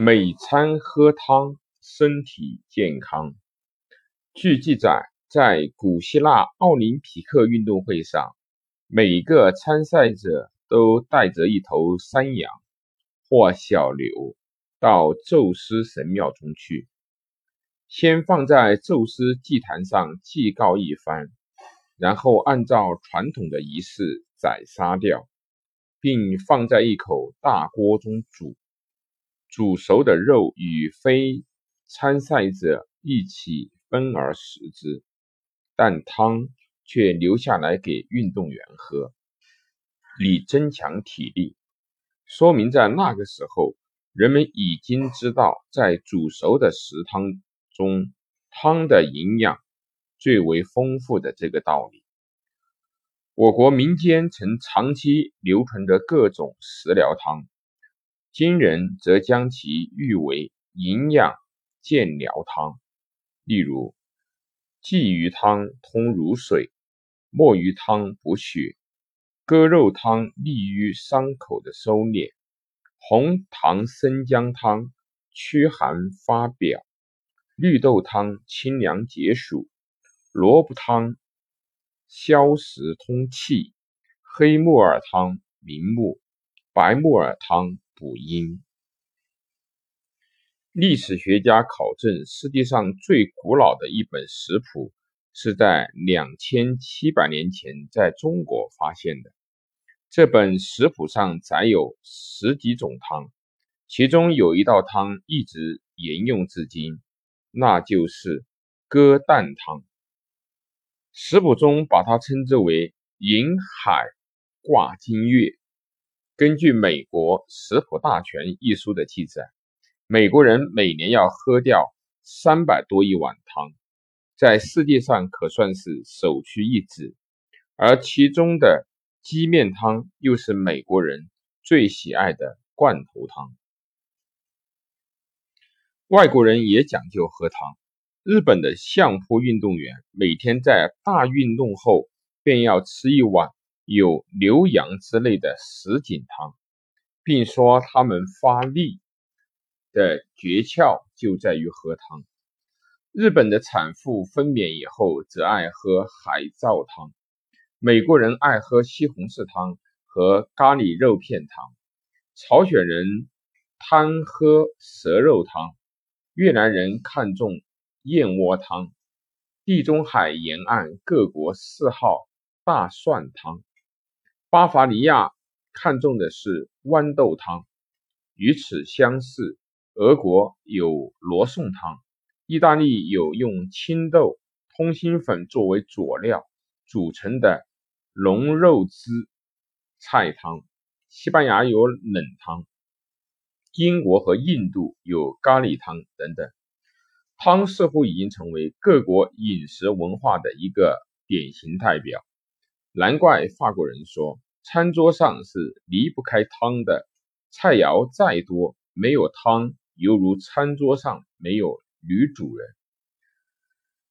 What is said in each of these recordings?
每餐喝汤，身体健康。据记载，在古希腊奥林匹克运动会上，每个参赛者都带着一头山羊或小牛到宙斯神庙中去，先放在宙斯祭坛上祭告一番，然后按照传统的仪式宰杀掉，并放在一口大锅中煮。煮熟的肉与非参赛者一起分而食之，但汤却留下来给运动员喝，以增强体力。说明在那个时候，人们已经知道，在煮熟的食汤中，汤的营养最为丰富的这个道理。我国民间曾长期流传着各种食疗汤。今人则将其誉为营养健疗汤，例如鲫鱼汤通乳水，墨鱼汤补血，鸽肉汤利于伤口的收敛，红糖生姜汤驱寒发表，绿豆汤清凉解暑，萝卜汤消食通气，黑木耳汤明目，白木耳汤。补阴。历史学家考证，世界上最古老的一本食谱是在两千七百年前在中国发现的。这本食谱上载有十几种汤，其中有一道汤一直沿用至今，那就是鸽蛋汤。食谱中把它称之为“银海挂金月”。根据《美国食谱大全》一书的记载，美国人每年要喝掉三百多亿碗汤，在世界上可算是首屈一指。而其中的鸡面汤又是美国人最喜爱的罐头汤。外国人也讲究喝汤。日本的相扑运动员每天在大运动后便要吃一碗。有牛羊之类的什锦汤，并说他们发力的诀窍就在于喝汤。日本的产妇分娩以后则爱喝海藻汤，美国人爱喝西红柿汤和咖喱肉片汤，朝鲜人贪喝蛇肉汤，越南人看重燕窝汤，地中海沿岸各国嗜好大蒜汤。巴伐利亚看中的是豌豆汤，与此相似，俄国有罗宋汤，意大利有用青豆、通心粉作为佐料组成的龙肉汁菜汤，西班牙有冷汤，英国和印度有咖喱汤等等。汤似乎已经成为各国饮食文化的一个典型代表。难怪法国人说，餐桌上是离不开汤的。菜肴再多，没有汤，犹如餐桌上没有女主人。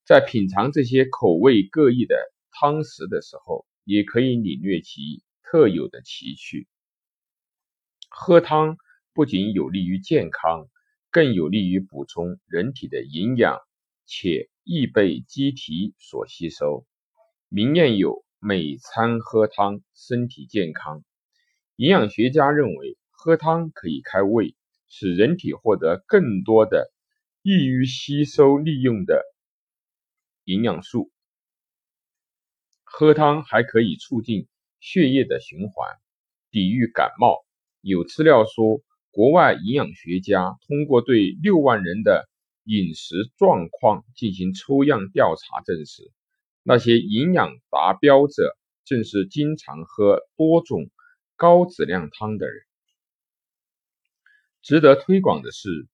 在品尝这些口味各异的汤食的时候，也可以领略其特有的奇趣。喝汤不仅有利于健康，更有利于补充人体的营养，且易被机体所吸收。名谚有。每餐喝汤，身体健康。营养学家认为，喝汤可以开胃，使人体获得更多的易于吸收利用的营养素。喝汤还可以促进血液的循环，抵御感冒。有资料说，国外营养学家通过对六万人的饮食状况进行抽样调查，证实。那些营养达标者，正是经常喝多种高质量汤的人。值得推广的是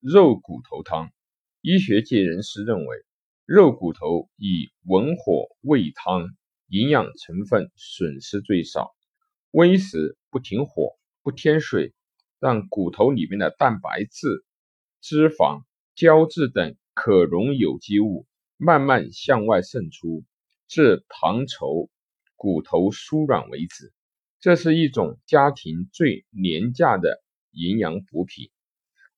肉骨头汤。医学界人士认为，肉骨头以文火煨汤，营养成分损失最少。煨时不停火，不添水，让骨头里面的蛋白质、脂肪、胶质等可溶有机物。慢慢向外渗出，至糖稠、骨头酥软为止。这是一种家庭最廉价的营养补品。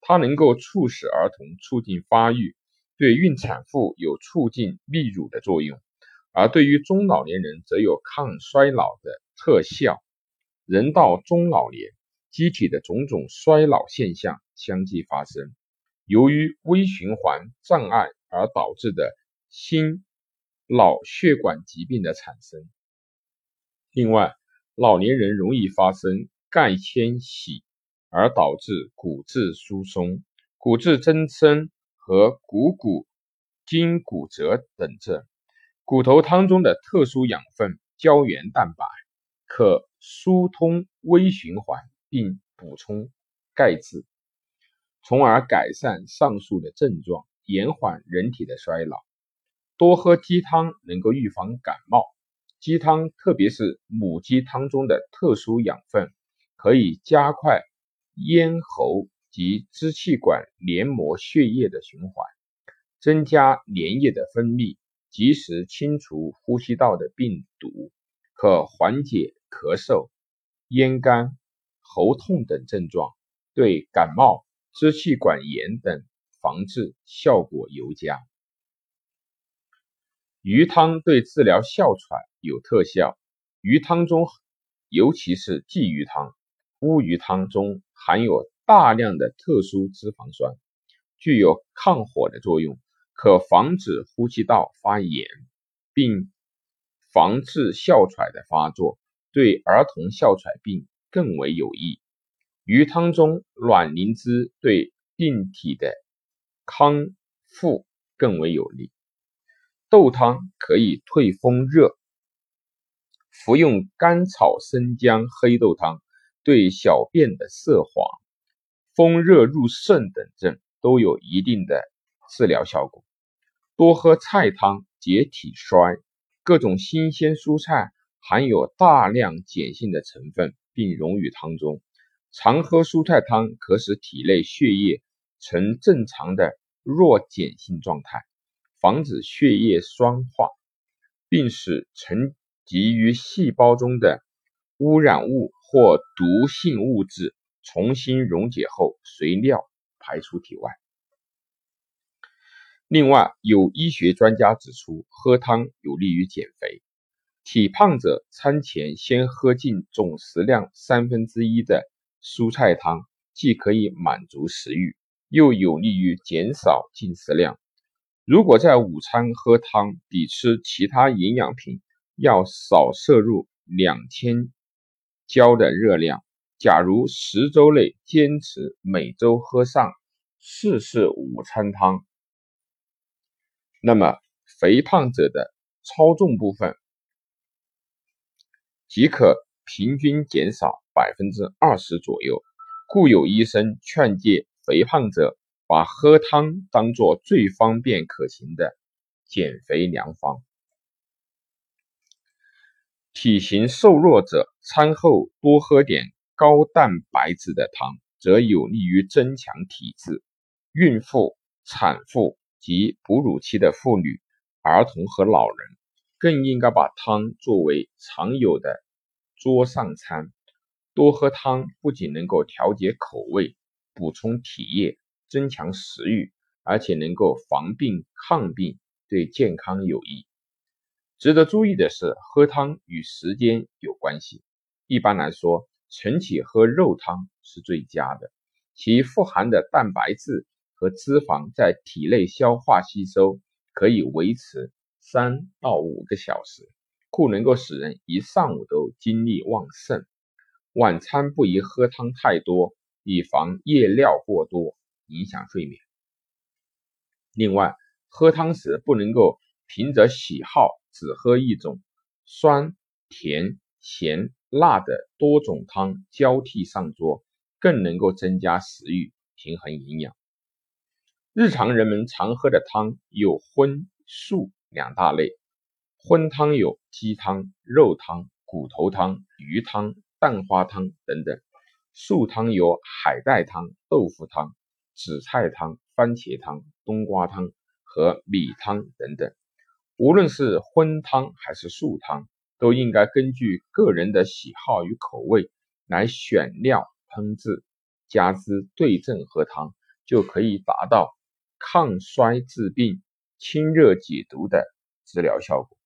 它能够促使儿童促进发育，对孕产妇有促进泌乳的作用，而对于中老年人则有抗衰老的特效。人到中老年，机体的种种衰老现象相继发生，由于微循环障碍而导致的心脑血管疾病的产生。另外，老年人容易发生钙迁徙。而导致骨质疏松、骨质增生和股骨筋骨折等症。骨头汤中的特殊养分胶原蛋白可疏通微循环，并补充钙质，从而改善上述的症状，延缓人体的衰老。多喝鸡汤能够预防感冒。鸡汤，特别是母鸡汤中的特殊养分，可以加快。咽喉及支气管黏膜血液的循环，增加粘液的分泌，及时清除呼吸道的病毒，可缓解咳嗽、咽干、喉痛等症状，对感冒、支气管炎等防治效果尤佳。鱼汤对治疗哮喘有特效，鱼汤中，尤其是鲫鱼汤。乌鱼汤中含有大量的特殊脂肪酸，具有抗火的作用，可防止呼吸道发炎，并防治哮喘的发作，对儿童哮喘病更为有益。鱼汤中卵磷脂对病体的康复更为有利。豆汤可以退风热，服用甘草生姜黑豆汤。对小便的色黄、风热入肾等症都有一定的治疗效果。多喝菜汤解体衰，各种新鲜蔬菜含有大量碱性的成分，并溶于汤中。常喝蔬菜汤可使体内血液呈正常的弱碱性状态，防止血液酸化，并使沉积于细胞中的污染物。或毒性物质重新溶解后随尿排出体外。另外，有医学专家指出，喝汤有利于减肥。体胖者餐前先喝进总食量三分之一的蔬菜汤，既可以满足食欲，又有利于减少进食量。如果在午餐喝汤，比吃其他营养品要少摄入两千。焦的热量，假如十周内坚持每周喝上四次午餐汤，那么肥胖者的超重部分即可平均减少百分之二十左右。故有医生劝诫肥胖者把喝汤当做最方便可行的减肥良方。体型瘦弱者餐后多喝点高蛋白质的汤，则有利于增强体质。孕妇、产妇及哺乳期的妇女、儿童和老人更应该把汤作为常有的桌上餐。多喝汤不仅能够调节口味、补充体液、增强食欲，而且能够防病抗病，对健康有益。值得注意的是，喝汤与时间有关系。一般来说，晨起喝肉汤是最佳的，其富含的蛋白质和脂肪在体内消化吸收可以维持三到五个小时，故能够使人一上午都精力旺盛。晚餐不宜喝汤太多，以防夜尿过多影响睡眠。另外，喝汤时不能够凭着喜好。只喝一种，酸、甜、咸、辣的多种汤交替上桌，更能够增加食欲，平衡营养。日常人们常喝的汤有荤素两大类，荤汤有鸡汤、肉汤、骨头汤、鱼汤、蛋花汤等等；素汤有海带汤、豆腐汤、紫菜汤、番茄汤、冬瓜汤和米汤等等。无论是荤汤还是素汤，都应该根据个人的喜好与口味来选料烹制，加之对症喝汤，就可以达到抗衰治病、清热解毒的治疗效果。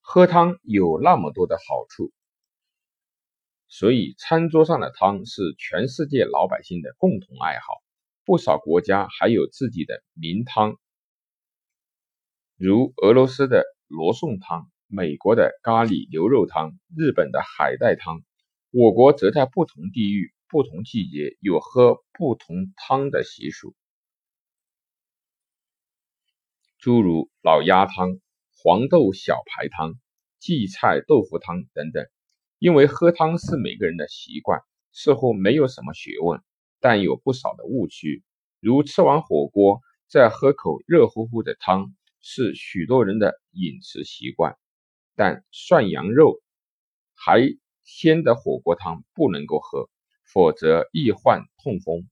喝汤有那么多的好处，所以餐桌上的汤是全世界老百姓的共同爱好。不少国家还有自己的名汤，如俄罗斯的罗宋汤、美国的咖喱牛肉汤、日本的海带汤。我国则在不同地域、不同季节有喝不同汤的习俗，诸如老鸭汤、黄豆小排汤、荠菜豆腐汤等等。因为喝汤是每个人的习惯，似乎没有什么学问。但有不少的误区，如吃完火锅再喝口热乎乎的汤，是许多人的饮食习惯。但涮羊肉还鲜的火锅汤不能够喝，否则易患痛风。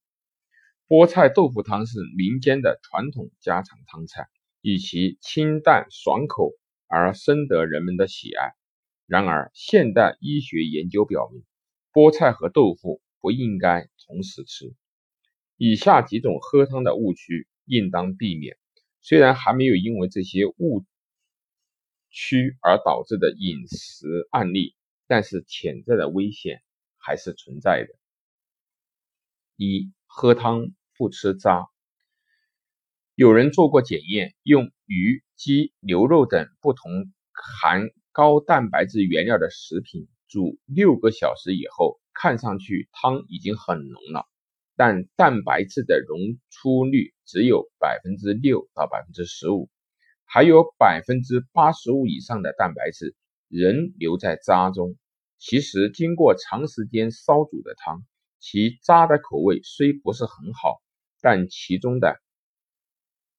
菠菜豆腐汤是民间的传统家常汤菜，以其清淡爽口而深得人们的喜爱。然而，现代医学研究表明，菠菜和豆腐。不应该同时吃。以下几种喝汤的误区应当避免。虽然还没有因为这些误区而导致的饮食案例，但是潜在的危险还是存在的。一、喝汤不吃渣。有人做过检验，用鱼、鸡、牛肉等不同含高蛋白质原料的食品煮六个小时以后。看上去汤已经很浓了，但蛋白质的溶出率只有百分之六到百分之十五，还有百分之八十五以上的蛋白质仍留在渣中。其实，经过长时间烧煮的汤，其渣的口味虽不是很好，但其中的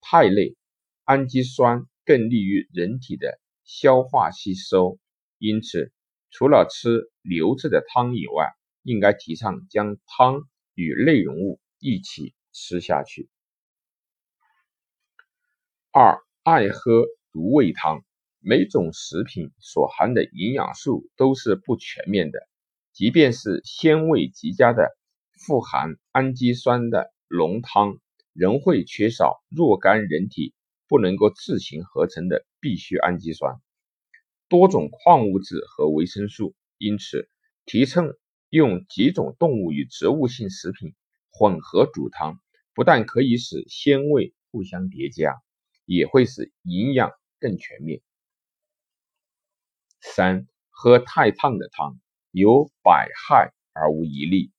肽类氨基酸更利于人体的消化吸收。因此，除了吃流质的汤以外，应该提倡将汤与内容物一起吃下去。二、爱喝独味汤。每种食品所含的营养素都是不全面的，即便是鲜味极佳的富含氨基酸的浓汤，仍会缺少若干人体不能够自行合成的必需氨基酸、多种矿物质和维生素。因此，提倡。用几种动物与植物性食品混合煮汤，不但可以使鲜味互相叠加，也会使营养更全面。三、喝太烫的汤有百害而无一利。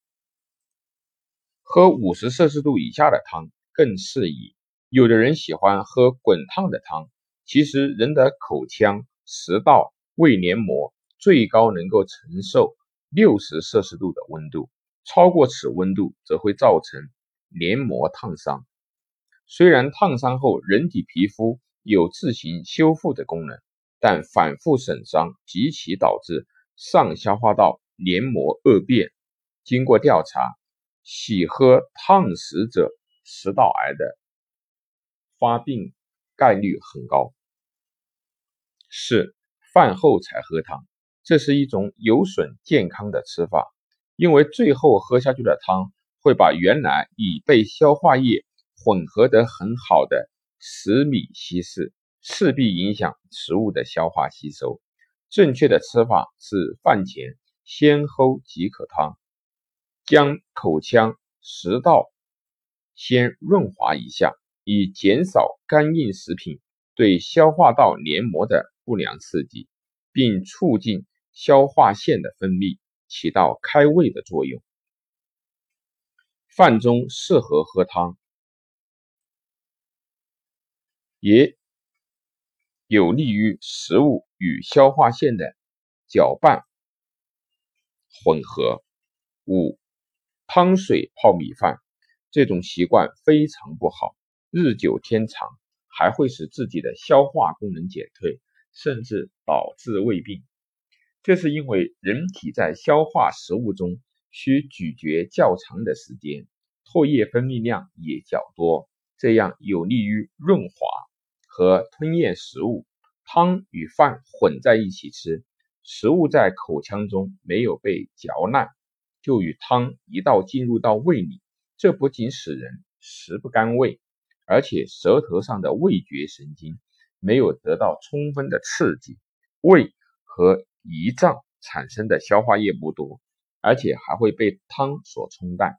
喝五十摄氏度以下的汤更适宜。有的人喜欢喝滚烫的汤，其实人的口腔、食道、胃黏膜最高能够承受。六十摄氏度的温度，超过此温度则会造成黏膜烫伤。虽然烫伤后人体皮肤有自行修复的功能，但反复损伤极其导致上消化道黏膜恶变。经过调查，喜喝烫食者食道癌的发病概率很高。四饭后才喝汤。这是一种有损健康的吃法，因为最后喝下去的汤会把原来已被消化液混合得很好的食米稀释，势必影响食物的消化吸收。正确的吃法是饭前先喝几口汤，将口腔、食道先润滑一下，以减少干硬食品对消化道黏膜的不良刺激，并促进。消化腺的分泌起到开胃的作用。饭中适合喝汤，也有利于食物与消化腺的搅拌混合。五、汤水泡米饭这种习惯非常不好，日久天长还会使自己的消化功能减退，甚至导致胃病。这是因为人体在消化食物中需咀嚼较长的时间，唾液分泌量也较多，这样有利于润滑和吞咽食物。汤与饭混在一起吃，食物在口腔中没有被嚼烂，就与汤一道进入到胃里，这不仅使人食不甘味，而且舌头上的味觉神经没有得到充分的刺激，胃和胰脏产生的消化液不多，而且还会被汤所冲淡，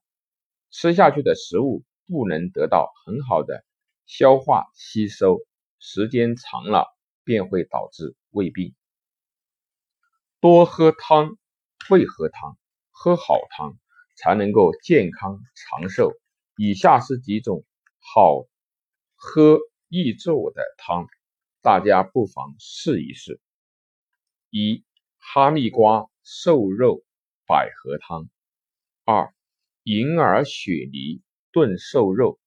吃下去的食物不能得到很好的消化吸收，时间长了便会导致胃病。多喝汤，会喝汤，喝好汤。才能够健康长寿。以下是几种好喝易做的汤，大家不妨试一试。一、哈密瓜瘦肉百合汤；二、银耳雪梨炖瘦肉；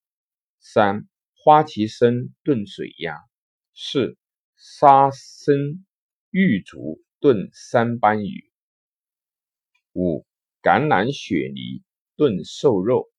三、花旗参炖水鸭；四、沙参玉竹炖三斑鱼；五。橄榄雪梨炖瘦肉，